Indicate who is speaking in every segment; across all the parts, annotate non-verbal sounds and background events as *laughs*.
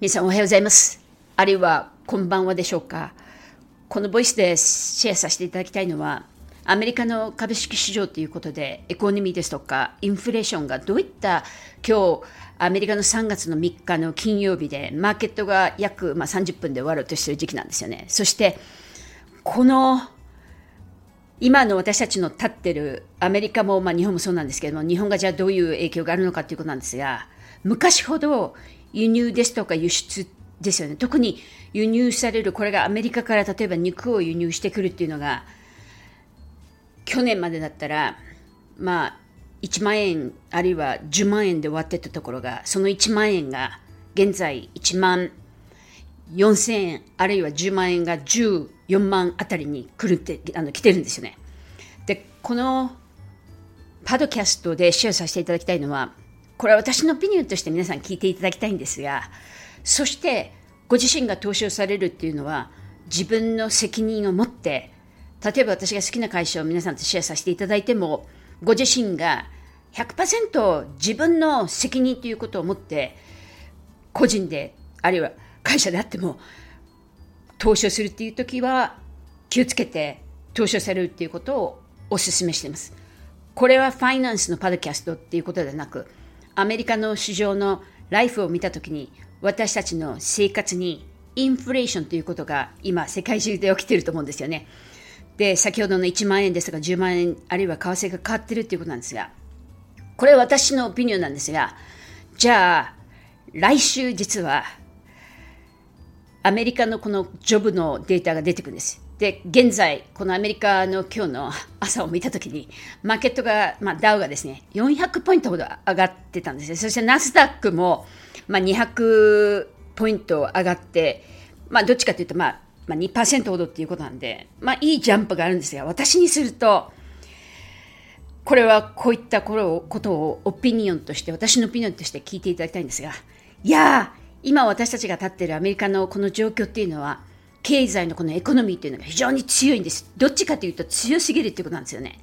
Speaker 1: 皆さんおはようございます。あるいはこんばんはでしょうか。このボイスでシェアさせていただきたいのは、アメリカの株式市場ということで、エコノミーですとか、インフレーションがどういった今日、アメリカの3月の3日の金曜日で、マーケットが約、まあ、30分で終わろうとしている時期なんですよね。そして、この今の私たちの立ってるアメリカも、まあ、日本もそうなんですけども、日本がじゃあどういう影響があるのかということなんですが、昔ほど輸入ですとか輸出ですよね。特に輸入される、これがアメリカから例えば肉を輸入してくるっていうのが、去年までだったら、まあ、1万円あるいは10万円で終わってたところが、その1万円が現在1万4000円あるいは10万円が14万あたりに来るってあの来てるんですよね。でこのパドキャストでシェアさせていただきたいのはこれは私のオピニオンとして皆さん聞いていただきたいんですがそしてご自身が投資をされるっていうのは自分の責任を持って例えば私が好きな会社を皆さんとシェアさせていただいてもご自身が100%自分の責任ということを持って個人であるいは会社であっても投資をするっていう時は気をつけて投資をされるっていうことをお勧めしています。これはファイナンスのパドキャストっていうことではなくアメリカの市場のライフを見た時に私たちの生活にインフレーションということが今世界中で起きていると思うんですよね。で先ほどの1万円ですとか10万円あるいは為替が変わってるっていうことなんですがこれは私のオピニオンなんですがじゃあ来週実はアメリカのこのジョブのデータが出てくるんです。で、現在、このアメリカの今日の朝を見たときに、マーケットが、まあ、ダウがですね、400ポイントほど上がってたんですね。そしてナスダックも、まあ、200ポイント上がって、まあ、どっちかというと、まあ、まあ、2%ほどっていうことなんで、まあ、いいジャンプがあるんですが、私にすると、これはこういったことをオピニオンとして、私のオピニオンとして聞いていただきたいんですが、いやー、今私たちが立っているアメリカのこの状況っていうのは、経済のこのエコノミーっていうのが非常に強いんです。どっちかというと強すぎるっていうことなんですよね。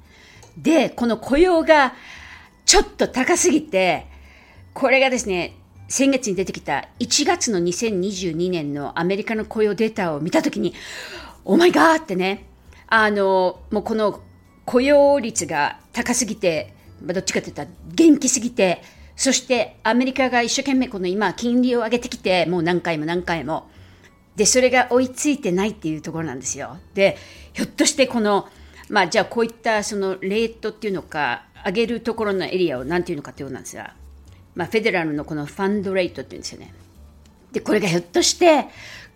Speaker 1: で、この雇用がちょっと高すぎて、これがですね、先月に出てきた1月の2022年のアメリカの雇用データを見たときに、オーマイガーってね、あの、もうこの雇用率が高すぎて、まあ、どっちかというと元気すぎて、そしてアメリカが一生懸命この今金利を上げてきて、もう何回も何回も。で、それが追いついてないっていうところなんですよ。で、ひょっとしてこの、まあじゃあこういったそのレートっていうのか、上げるところのエリアを何ていうのかっていうことなんですが、まあフェデラルのこのファンドレートっていうんですよね。で、これがひょっとして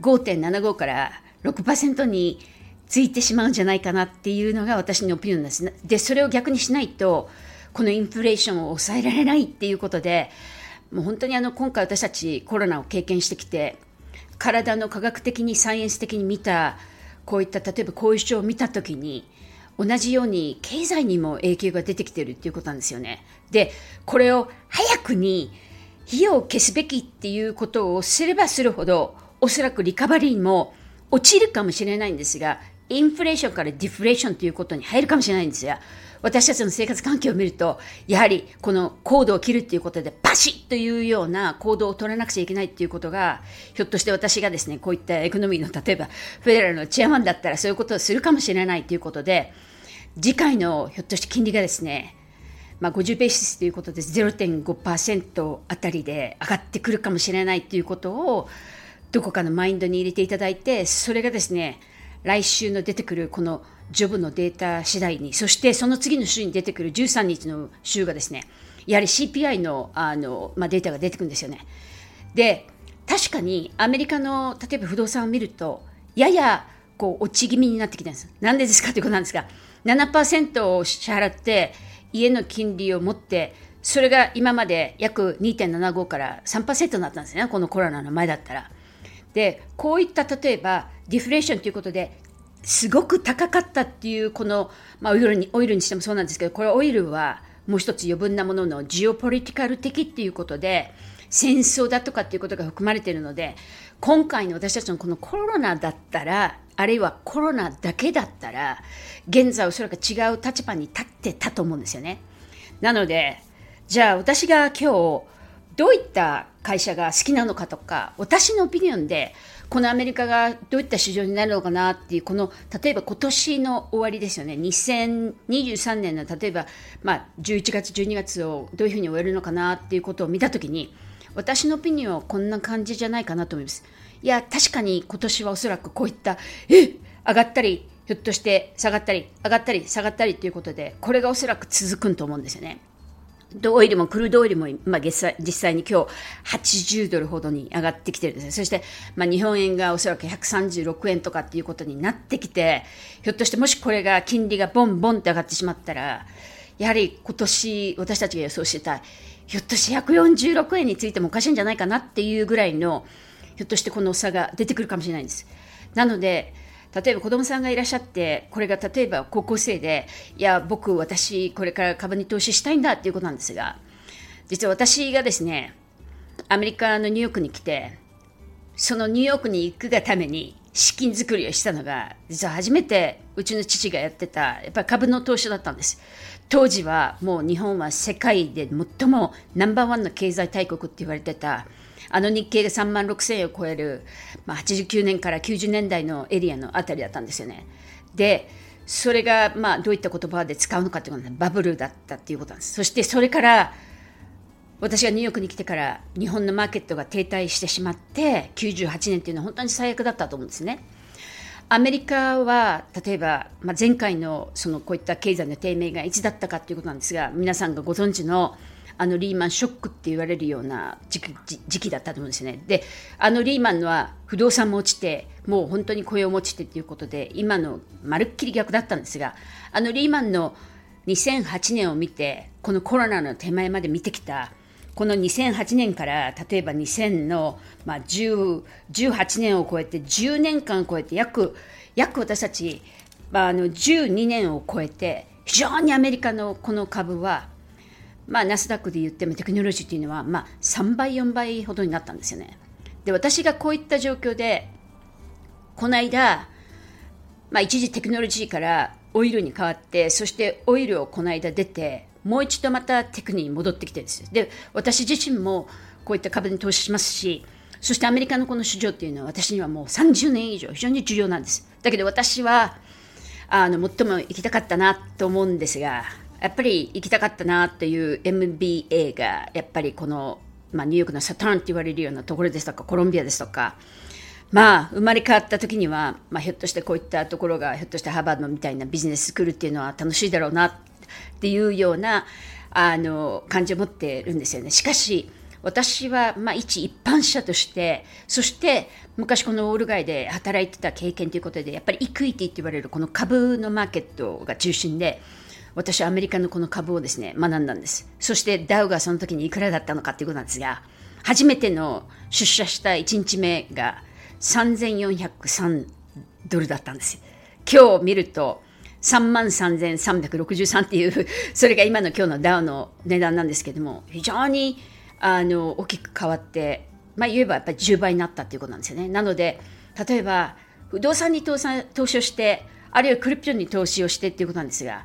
Speaker 1: 5.75から6%についてしまうんじゃないかなっていうのが私のオピニオンです。で、それを逆にしないと、このインフレーションを抑えられないっていうことで、もう本当にあの今回私たちコロナを経験してきて、体の科学的にサイエンス的に見たこういった例えば後遺症を見た時に同じように経済にも影響が出てきてるっていうことなんですよね。でこれを早くに費用を消すべきっていうことをすればするほどおそらくリカバリーも落ちるかもしれないんですがインフレーションからディフレーションということに入るかもしれないんですが私たちの生活環境を見ると、やはりこのコードを切るっていうことで、パシッというような行動を取らなくちゃいけないっていうことが、ひょっとして私がですね、こういったエコノミーの、例えば、フェデラルのチェアマンだったらそういうことをするかもしれないということで、次回のひょっとして金利がですね、まあ、50ベーシスということで0.5%あたりで上がってくるかもしれないということを、どこかのマインドに入れていただいて、それがですね、来週の出てくるこのジョブのデータ次第に、そしてその次の週に出てくる13日の週がですね、やはり CPI のあの、まあ、データが出てくるんですよね。で、確かにアメリカの例えば不動産を見ると、ややこう落ち気味になってきたんです。なんでですかということなんですが、7%を支払って家の金利を持って、それが今まで約2.75から3%になったんですね、このコロナの前だったら。で、こういった例えばディフレーションということですごく高かったっていうこの、まあ、オイルにオイルにしてもそうなんですけどこれオイルはもう一つ余分なもののジオポリティカル的っていうことで戦争だとかっていうことが含まれているので今回の私たちのこのコロナだったらあるいはコロナだけだったら現在おそらく違う立場に立ってたと思うんですよね。なのでじゃあ私が今日どういった会社が好きなのかとか私のオピニオンでこのアメリカがどういった市場になるのかなっていうこの例えば今年の終わりですよね。2023年の例えば、まあ、11月12月をどういうふうに終えるのかなっていうことを見た時に私のオピニオンはこんな感じじゃないかなと思います。いや確かに今年はおそらくこういったえ上がったりひょっとして下がったり上がったり下がったりということでこれがおそらく続くんと思うんですよね。オイルもクルードオイルも、まあ、実際実際に今日80ドルほどに上がってきてるんですね。そして、まあ、日本円がおそらく136円とかっていうことになってきて、ひょっとしてもしこれが金利がボンボンって上がってしまったら、やはり今年私たちが予想してた、ひょっとして146円についてもおかしいんじゃないかなっていうぐらいの、ひょっとしてこの差が出てくるかもしれないんです。なので、例えば子供さんがいらっしゃってこれが例えば高校生でいや僕私これから株に投資したいんだっていうことなんですが実は私がですねアメリカのニューヨークに来てそのニューヨークに行くがために資金作りをしたのが実は初めてうちの父がやってたやっぱり株の投資だったんです。当時はもう日本は世界で最もナンバーワンの経済大国って言われてたあの日経が3万6000円を超える、まあ、89年から90年代のエリアのあたりだったんですよね。でそれがまあどういった言葉で使うのかというのはバブルだったっていうことなんです。そしてそれから私がニューヨークに来てから日本のマーケットが停滞してしまって98年っていうのは本当に最悪だったと思うんですね。アメリカは例えば、まあ、前回のそのこういった経済の低迷がいつだったかということなんですが皆さんがご存知のあのリーマンショックって言われるような時期だったと思うんですよね。で、あのリーマンのは不動産も落ちて、もう本当に雇用も落ちてっていうことで、今のまるっきり逆だったんですが、あのリーマンの2008年を見て、このコロナの手前まで見てきた、この2008年から例えば2000の、まあ、18年を超えて10年間超えて約約私たち、まあ、あの12年を超えて非常にアメリカのこの株はまあ、ナスダックで言ってもテクノロジーっていうのは、まあ、3倍、4倍ほどになったんですよね。で、私がこういった状況で、この間、まあ、一時テクノロジーからオイルに変わって、そしてオイルをこの間出て、もう一度またテクに戻ってきてです。で、私自身もこういった株に投資しますし、そしてアメリカのこの市場っていうのは私にはもう30年以上非常に重要なんです。だけど私は、あの、最も行きたかったなと思うんですが、やっぱり行きたかったなっていう MBA がやっぱりこの、まあ、ニューヨークのサターンって言われるようなところですとかコロンビアですとかまあ生まれ変わった時には、まあ、ひょっとしてこういったところがひょっとしてハーバードみたいなビジネススクールっていうのは楽しいだろうなっていうようなあの感じを持ってるんですよね。しかし私は、まあ、一一般者として、そして昔このオール街で働いてた経験ということで、やっぱりイクイティって言われるこの株のマーケットが中心で、私はアメリカのこの株をですね、学んだんです。そしてダウがその時にいくらだったのかということなんですが、初めての出社した1日目が3403ドルだったんです。今日見ると3万3363っていう、それが今の今日のダウの値段なんですけども、非常にあの大きく変わって、まあ言えばやっぱり10倍になったっていうことなんですよね。なので、例えば不動産に投資をして、あるいはクリプトに投資をしてっていうことなんですが、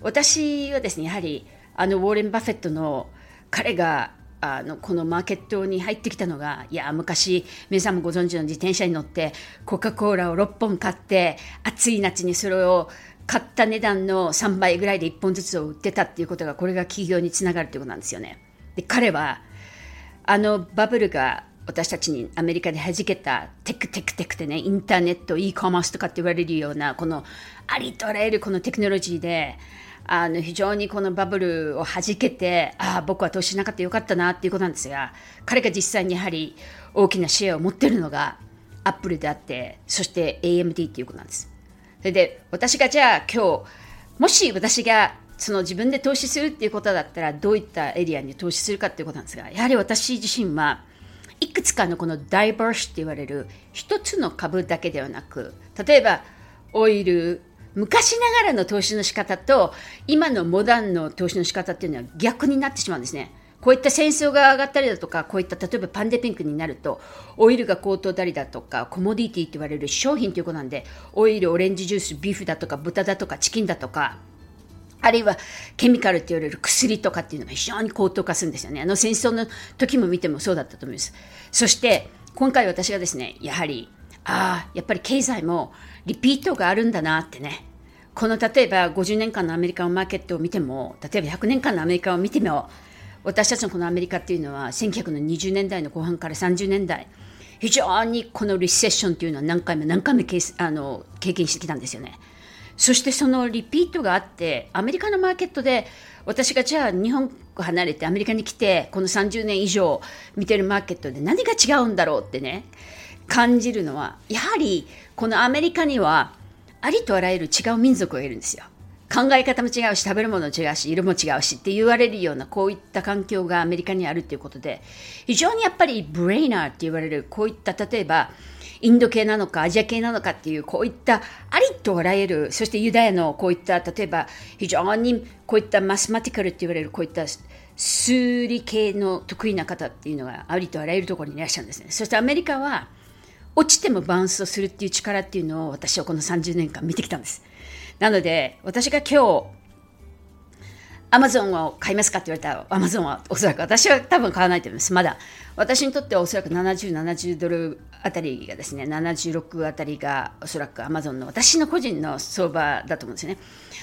Speaker 1: 私はですねやはりあのウォーレン・バフェットの彼があのこのマーケットに入ってきたのがいや昔皆さんもご存知の自転車に乗ってコカ・コーラを6本買って暑い夏にそれを買った値段の3倍ぐらいで1本ずつを売ってたっていうことがこれが企業につながるということなんですよね。で彼はあのバブルが私たちにアメリカで弾けたテクテクテクってねインターネット e コマースとかって言われるようなこのありとあらゆるこのテクノロジーであの非常にこのバブルを弾けてああ僕は投資しなかったよかったなっていうことなんですが彼が実際にやはり大きなシェアを持ってるのがアップルであってそして AMD っていうことなんですそれで私がじゃあ今日もし私がその自分で投資するっていうことだったらどういったエリアに投資するかっていうことなんですがやはり私自身はいくつかのこのダイバーシって言われる一つの株だけではなく例えばオイル昔ながらの投資の仕方と今のモダンの投資の仕方っていうのは逆になってしまうんですね。こういった戦争が上がったりだとか、こういった例えばパンデミックになると、オイルが高騰だりだとか、コモディティって言われる商品ということなんで、オイル、オレンジジュース、ビーフだとか、豚だとか、チキンだとか、あるいはケミカルって言われる薬とかっていうのが非常に高騰化するんですよね。あの戦争の時も見てもそうだったと思います。そして今回私がですね、やはり、ああ、やっぱり経済もリピートがあるんだなってね。この例えば50年間のアメリカのマーケットを見ても、例えば100年間のアメリカを見ても、私たちのこのアメリカっていうのは1920年代の後半から30年代、非常にこのリセッションというのは何回も何回もあの経験してきたんですよね。そしてそのリピートがあってアメリカのマーケットで私がじゃあ日本離れてアメリカに来てこの30年以上見てるマーケットで何が違うんだろうってね感じるのはやはりこのアメリカにはありとあらゆる違う民族がいるんですよ。考え方も違うし食べるもの違うし色も違うしって言われるようなこういった環境がアメリカにあるっていうことで非常にやっぱりブレイナーって言われるこういった例えばインド系なのかアジア系なのかっていうこういったありとあらゆるそしてユダヤのこういった例えば非常にこういったマスマティカルって言われるこういった数理系の得意な方っていうのがありとあらゆるところにいらっしゃるんですね。そしてアメリカは落ちてもバウンスをするっていう力っていうのを私はこの30年間見てきたんです。なので私が今日アマゾンを買いますかって言われたら、アマゾンはおそらく私は多分買わないと思います。まだ。私にとってはおそらく70、70ドルあたりがですね、76あたりがおそらくアマゾンの私の個人の相場だと思うんですよね。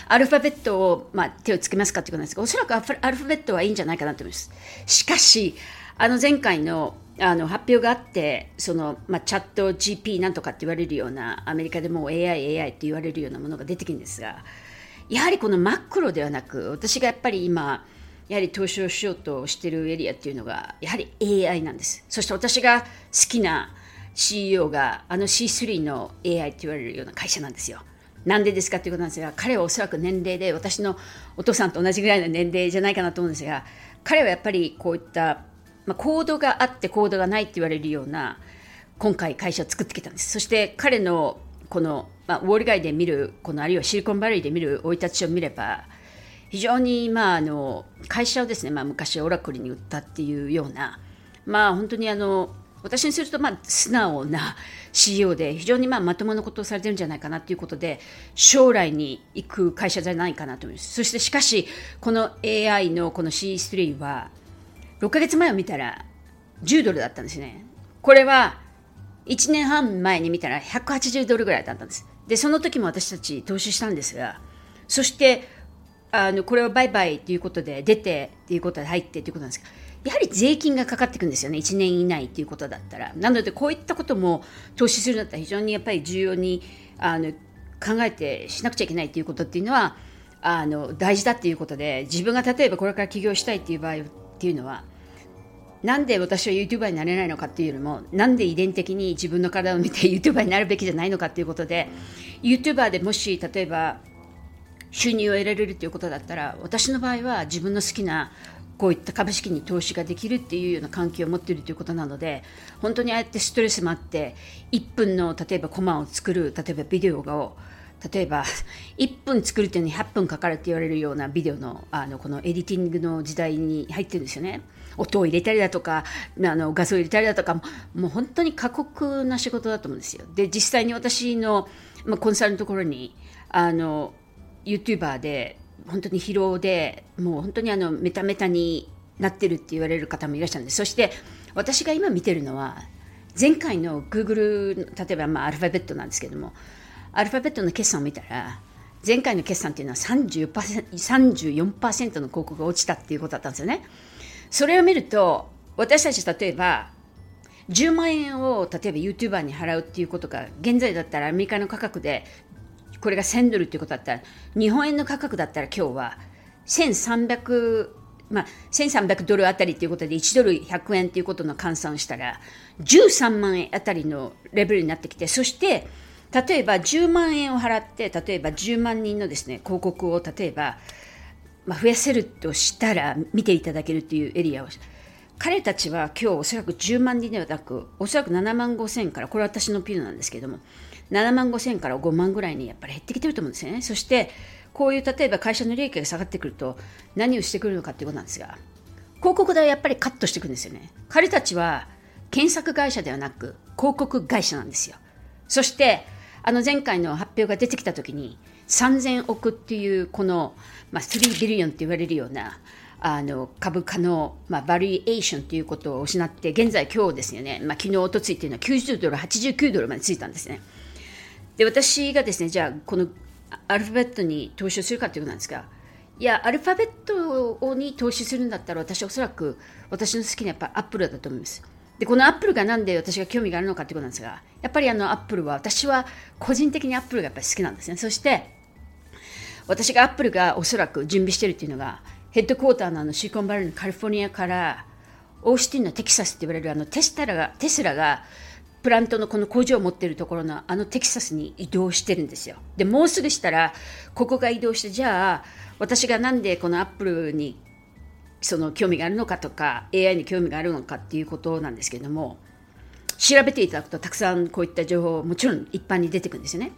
Speaker 1: アルファベットを、まあ、手をつけますかってことなんですが、おそらくアルファベットはいいんじゃないかなと思います。しかし、あの前回のあの発表があって、そのまあ、チャット GP なんとかって言われるような、アメリカでも AI、AI って言われるようなものが出てくるんですが、やはりこのマクロではなく私がやっぱり今やはり投資をしようとしているエリアっていうのがやはり AI なんです。そして私が好きな CEO があの C3 の AI って言われるような会社なんですよ。なんでですかっていうことなんですが彼はおそらく年齢で私のお父さんと同じぐらいの年齢じゃないかなと思うんですが彼はやっぱりこういった、まあ、コードがあってコードがないって言われるような今回会社を作ってきたんです。そして彼のこのまあ、ウォール街で見るこのあるいはシリコンバレーで見る生い立ちを見れば非常に、まあ、あの会社をですね、まあ、昔オラクルに売ったっていうような、まあ、本当にあの私にすると、まあ、素直な CEO で非常にまあまともなことをされてるんじゃないかなということで将来に行く会社じゃないかなと思います。そしてしかしこの AI のこの C3 は6ヶ月前を見たら10ドルだったんですね。これは1年半前に見たら180ドルぐらいだったんです。でその時も私たち投資したんですがそしてあのこれは売買ということで出てということで入ってということなんですがやはり税金がかかってくるんですよね。1年以内ということだったら。なのでこういったことも投資するんだったら非常にやっぱり重要にあの考えてしなくちゃいけないということっていうのはあの大事だっていうことで自分が例えばこれから起業したいっていう場合っていうのはなんで私は YouTuber になれないのかっていうよりもなんで遺伝的に自分の体を見て *laughs* YouTuber になるべきじゃないのかっていうことで YouTuber でもし例えば収入を得られるということだったら私の場合は自分の好きなこういった株式に投資ができるっていうような環境を持っているということなので本当にああやってストレスもあって1分の例えばコマを作る例えばビデオを例えば1分作るっていうのに8分かかるって言われるようなビデオのあのこのエディティングの時代に入ってるんですよね。音を入れたりだとかあの画像を入れたりだとかもう本当に過酷な仕事だと思うんですよ。で実際に私の、まあ、コンサルのところにあの YouTuber で本当に疲労でもう本当にあのメタメタになってるって言われる方もいらっしゃるんですそして私が今見てるのは前回の Google 例えばまあアルファベットなんですけどもアルファベットの決算を見たら前回の決算っていうのは 34%, 34の広告が落ちたっていうことだったんですよね。それを見ると私たち例えば10万円を例えば YouTuber に払うっていうことが現在だったらアメリカの価格でこれが1000ドルっていうことだったら日本円の価格だったら今日は1300まあ、1300ドルあたりということで1ドル100円ということの換算をしたら13万円あたりのレベルになってきてそして例えば10万円を払って例えば10万人のですね広告を例えばまあ、増やせるとしたら見ていただけるというエリアを。彼たちは今日おそらく10万人ではなくおそらく7万5千からこれは私のピルなんですけども7万5千から5万ぐらいにやっぱり減ってきてると思うんですよね。そしてこういう例えば会社の利益が下がってくると何をしてくるのかということなんですが広告代はやっぱりカットしていくんですよね。彼たちは検索会社ではなく広告会社なんですよ。そしてあの前回の発表が出てきた時に3000億っていうこの、まあ、3ビリオンって言われるようなあの株価の、まあ、バリエーションということを失って現在今日ですよね、まあ、昨日おとついっていうのは90ドル89ドルまでついたんですね。で私がですねじゃあこのアルファベットに投資をするかということなんですがいやアルファベットに投資するんだったら私はおそらく私の好きなやっぱアップルだと思います。でこのアップルがなんで私が興味があるのかということなんですがやっぱりあのアップルは私は個人的にアップルがやっぱり好きなんですね。そして私がアップルがおそらく準備しているというのがヘッドクォーターのあのシリコンバレーのカリフォルニアからオースティンのテキサスって言われるあのテスラがテスラがプラントのこの工場を持っているところのあのテキサスに移動してるんですよ。でもうすぐしたらここが移動してじゃあ私がなんでこのアップルにその興味があるのかとか AI に興味があるのかっていうことなんですけれども調べていただくとたくさんこういった情報もちろん一般に出てくるんですよね。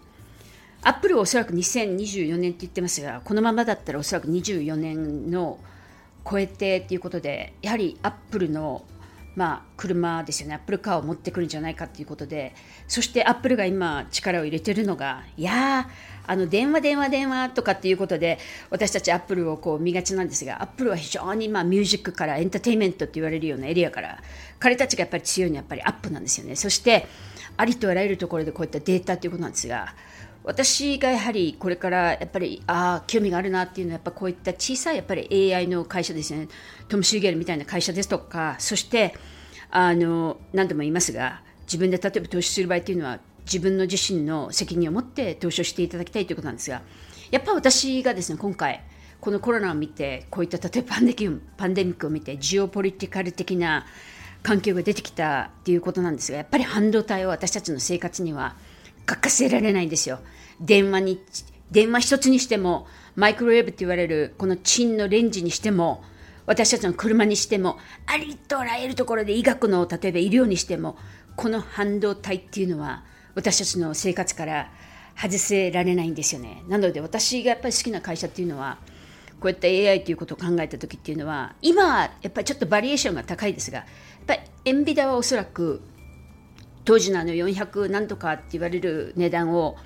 Speaker 1: アップルはおそらく2024年って言ってますがこのままだったらおそらく24年の超えてっていうことでやはりアップルのまあ、車ですよね、アップルカーを持ってくるんじゃないかということで、そしてアップルが今、力を入れてるのが、いやあの電話、電話、電話とかっていうことで、私たちアップルをこう見がちなんですが、アップルは非常にまあミュージックからエンターテインメントって言われるようなエリアから、彼たちがやっぱり強いのはやっぱりアップなんですよね。そして、ありとあらゆるところでこういったデータということなんですが、私がやはりこれからやっぱりああ興味があるなっていうのはやっぱこういった小さいやっぱり AI の会社ですよね。トム・シューゲルみたいな会社ですとかそしてあの何度も言いますが自分で例えば投資する場合っていうのは自分の自身の責任を持って投資をしていただきたいということなんですがやっぱ私がですね今回このコロナを見てこういった例えばパンデパンデミックを見てジオポリティカル的な環境が出てきたっていうことなんですがやっぱり半導体を私たちの生活には欠かせられないんですよ。電話に、電話一つにしても、マイクロウェーブって言われるこのチンのレンジにしても、私たちの車にしても、ありとあらゆるところで医学の、例えば医療にしても、この半導体っていうのは、私たちの生活から外せられないんですよね。なので私がやっぱり好きな会社っていうのは、こういった AI ということを考えた時っていうのは、今は、やっぱりちょっとバリエーションが高いですが、やっぱりエンビダはおそらく当時のあの400何とかって言われる値段を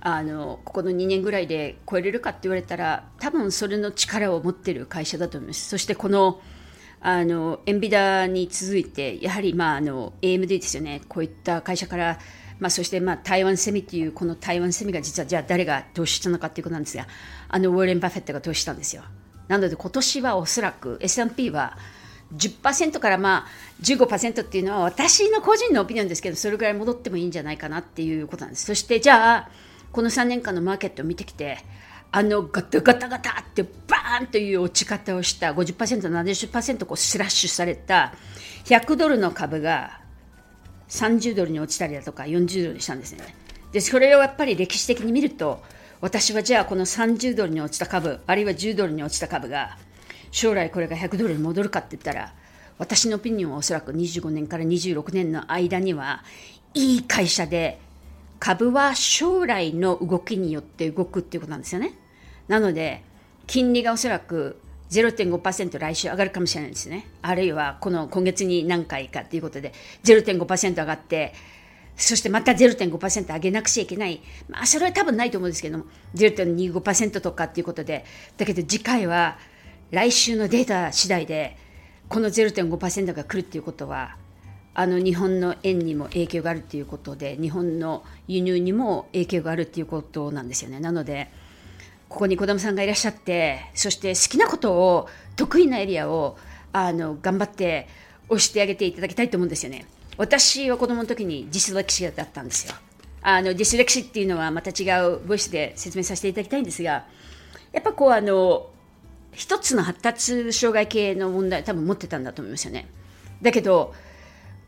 Speaker 1: あのここの2年ぐらいで超えれるかって言われたら多分それの力を持ってる会社だと思います。そしてこのあのエンビダに続いてやはり、まあ、あの AMD ですよね。こういった会社から、まあ、そして、まあ、台湾セミっていうこの台湾セミが実はじゃあ誰が投資したのかっていうことなんですがあのウォーレン・バフェットが投資したんですよ。なので今年はおそらく S&P は10%からまあ15%っていうのは私の個人のオピニオンですけどそれぐらい戻ってもいいんじゃないかなっていうことなんです。そしてじゃあこの3年間のマーケットを見てきてあのガタガタガタってバーンという落ち方をした 50%70% こうスラッシュされた100ドルの株が30ドルに落ちたりだとか40ドルにしたんですね。でそれをやっぱり歴史的に見ると私はじゃあこの30ドルに落ちた株あるいは10ドルに落ちた株が将来これが100ドルに戻るかって言ったら私のオピニオンはおそらく25年から26年の間にはいい会社で株は将来の動きによって動くっていうことなんですよね。なので金利がおそらく0.5%来週上がるかもしれないですね。あるいはこの今月に何回かということで0.5%上がってそしてまた0.5%上げなくちゃいけない。まあそれは多分ないと思うんですけども0.25%とかっていうことでだけど次回は来週のデータ次第でこの0.5%が来るっていうことはあの日本の円にも影響があるということで日本の輸入にも影響があるということなんですよね。なのでここに児玉さんがいらっしゃってそして好きなことを得意なエリアをあの頑張って押してあげていただきたいと思うんですよね。私は子供の時にディスレクシアだったんですよ。あのディスレクシーっていうのはまた違うボイスで説明させていただきたいんですがやっぱこうあの一つの発達障害系の問題多分持ってたんだと思いますよね。だけど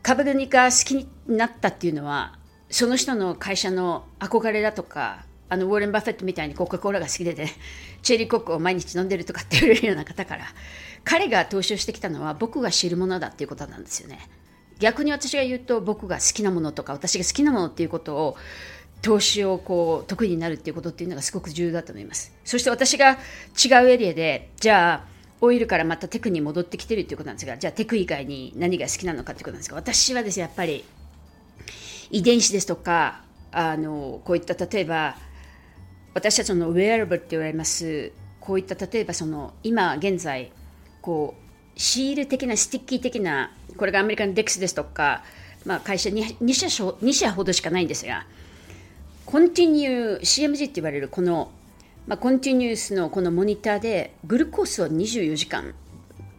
Speaker 1: 株が好きになったっていうのはその人の会社の憧れだとかあのウォーレン・バフェットみたいにコカ・コーラが好きでね *laughs* チェリーコックを毎日飲んでるとかって言われるような方から彼が投資をしてきたのは僕が知るものだっていうことなんですよね。逆に私が言うと僕が好きなものとか私が好きなものっていうことを投資をこう得意になるっていうことっていうのがすごく重要だと思います。そして私が違うエリアでじゃあオイルからまた tech に戻ってきてるっていうことなんですがじゃあ tech 以外に何が好きなのかっていうことなんですが私はですねやっぱり遺伝子ですとかあのこういった例えば私たちのウェアラブルって言われますこういった例えばその今現在こうシール的な sticky 的なこれがアメリカのデックスですとか、まあ、会社 2, 2, 社2社ほどしかないんですがコンティニュー CMG って言われるこの、まあ、コンティニュースのこのモニターでグルコースを24時間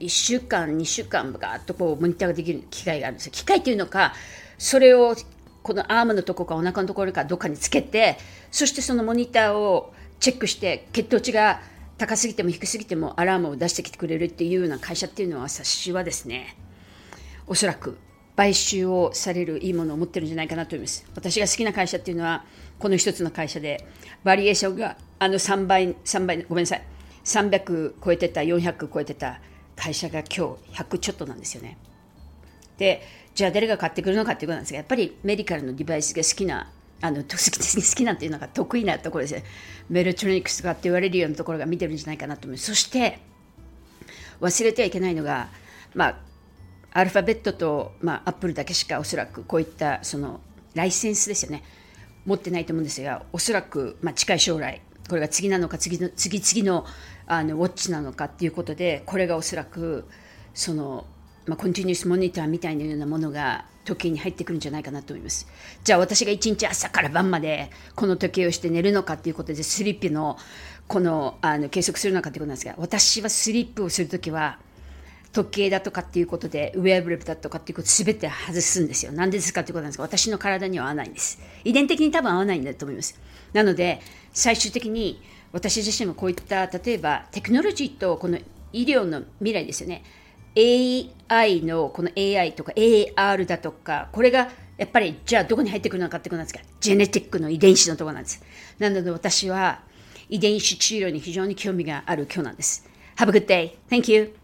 Speaker 1: 1週間2週間ガーッとこうモニターができる機械があるんです機械っていうのかそれをこのアームのとこかお腹のところかどっかにつけてそしてそのモニターをチェックして血糖値が高すぎても低すぎてもアラームを出してきてくれるっていうような会社っていうのは私はですね。おそらく買収をされるいいものを持ってるんじゃないかなと思います。私が好きな会社っていうのはこの一つの会社でバリエーションがあの3倍3倍ごめんなさい。300超えてた400超えてた会社が今日100ちょっとなんですよね。でじゃあ誰が買ってくるのかっていうことなんですがやっぱりメディカルのデバイスが好きなあの好き *laughs* 好きなっていうのが得意なところですねメルトロニクスがって言われるようなところが見てるんじゃないかなと思いますそして忘れてはいけないのがまあアルファベットと、まあ、アップルだけしかおそらくこういったそのライセンスですよね。持ってないと思うんですがおそらく、まあ、近い将来これが次なのか次の次次のあのウォッチなのかっていうことでこれがおそらくそのまあ、コンティニュースモニターみたいなようなものが時計に入ってくるんじゃないかなと思います。じゃあ私が一日朝から晩までこの時計をして寝るのかっていうことでスリップのこのあの計測するのかっていうことなんですが私はスリップをするときは時計だとかっていうことでウェアブレブだとかっていうことすべて外すんですよ。なんでですかってことなんですが私の体には合わないんです。遺伝的に多分合わないんだと思います。なので最終的に私自身もこういった例えばテクノロジーとこの医療の未来ですよね AI のこの AI とか AR だとか、これがやっぱりじゃあどこに入ってくるのかってことなんですか、ジェネティックの遺伝子のところなんです。なので私は遺伝子治療に非常に興味がある今日なんです。Have a good day. Thank you.